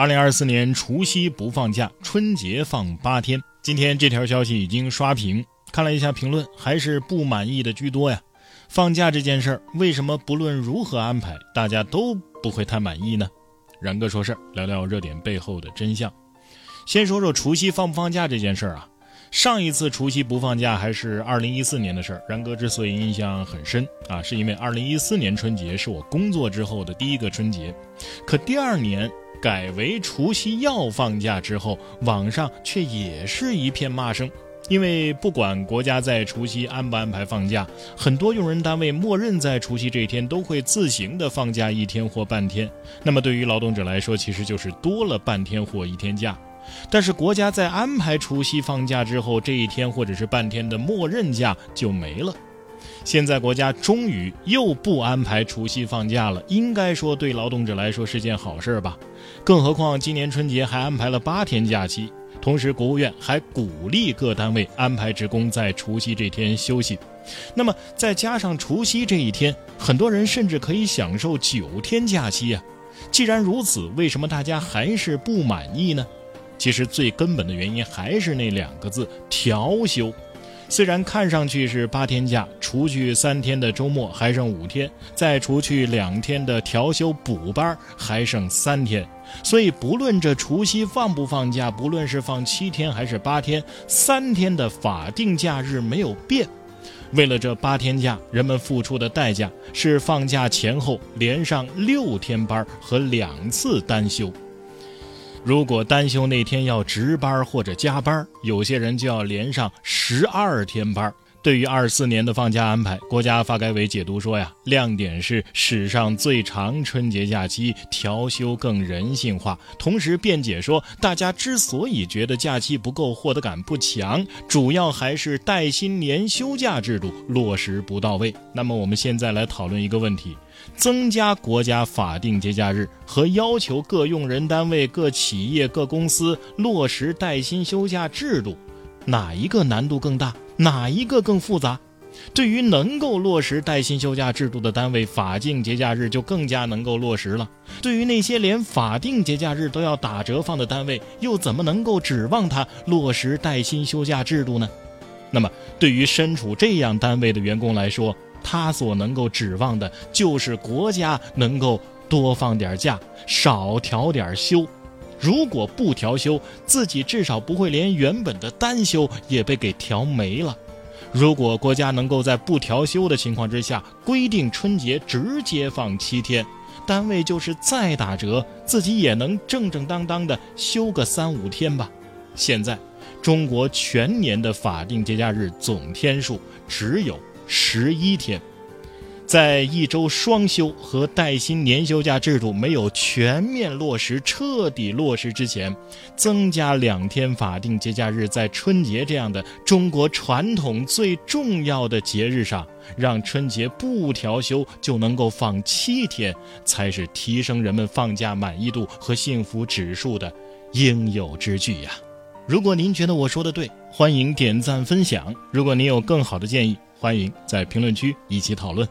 二零二四年除夕不放假，春节放八天。今天这条消息已经刷屏，看了一下评论，还是不满意的居多呀。放假这件事儿，为什么不论如何安排，大家都不会太满意呢？然哥说事儿，聊聊热点背后的真相。先说说除夕放不放假这件事儿啊。上一次除夕不放假还是二零一四年的事儿。然哥之所以印象很深啊，是因为二零一四年春节是我工作之后的第一个春节，可第二年改为除夕要放假之后，网上却也是一片骂声。因为不管国家在除夕安不安排放假，很多用人单位默认在除夕这一天都会自行的放假一天或半天。那么对于劳动者来说，其实就是多了半天或一天假。但是国家在安排除夕放假之后，这一天或者是半天的默认假就没了。现在国家终于又不安排除夕放假了，应该说对劳动者来说是件好事吧？更何况今年春节还安排了八天假期，同时国务院还鼓励各单位安排职工在除夕这天休息。那么再加上除夕这一天，很多人甚至可以享受九天假期啊！既然如此，为什么大家还是不满意呢？其实最根本的原因还是那两个字调休。虽然看上去是八天假，除去三天的周末还剩五天，再除去两天的调休补班还剩三天。所以不论这除夕放不放假，不论是放七天还是八天，三天的法定假日没有变。为了这八天假，人们付出的代价是放假前后连上六天班和两次单休。如果单休那天要值班或者加班，有些人就要连上十二天班。对于二四年的放假安排，国家发改委解读说呀，亮点是史上最长春节假期，调休更人性化。同时辩解说，大家之所以觉得假期不够，获得感不强，主要还是带薪年休假制度落实不到位。那么我们现在来讨论一个问题：增加国家法定节假日和要求各用人单位、各企业、各公司落实带薪休假制度，哪一个难度更大？哪一个更复杂？对于能够落实带薪休假制度的单位，法定节假日就更加能够落实了。对于那些连法定节假日都要打折放的单位，又怎么能够指望他落实带薪休假制度呢？那么，对于身处这样单位的员工来说，他所能够指望的就是国家能够多放点假，少调点休。如果不调休，自己至少不会连原本的单休也被给调没了。如果国家能够在不调休的情况之下规定春节直接放七天，单位就是再打折，自己也能正正当当的休个三五天吧。现在，中国全年的法定节假日总天数只有十一天。在一周双休和带薪年休假制度没有全面落实、彻底落实之前，增加两天法定节假日，在春节这样的中国传统最重要的节日上，让春节不调休就能够放七天，才是提升人们放假满意度和幸福指数的应有之举呀！如果您觉得我说的对，欢迎点赞分享；如果您有更好的建议，欢迎在评论区一起讨论。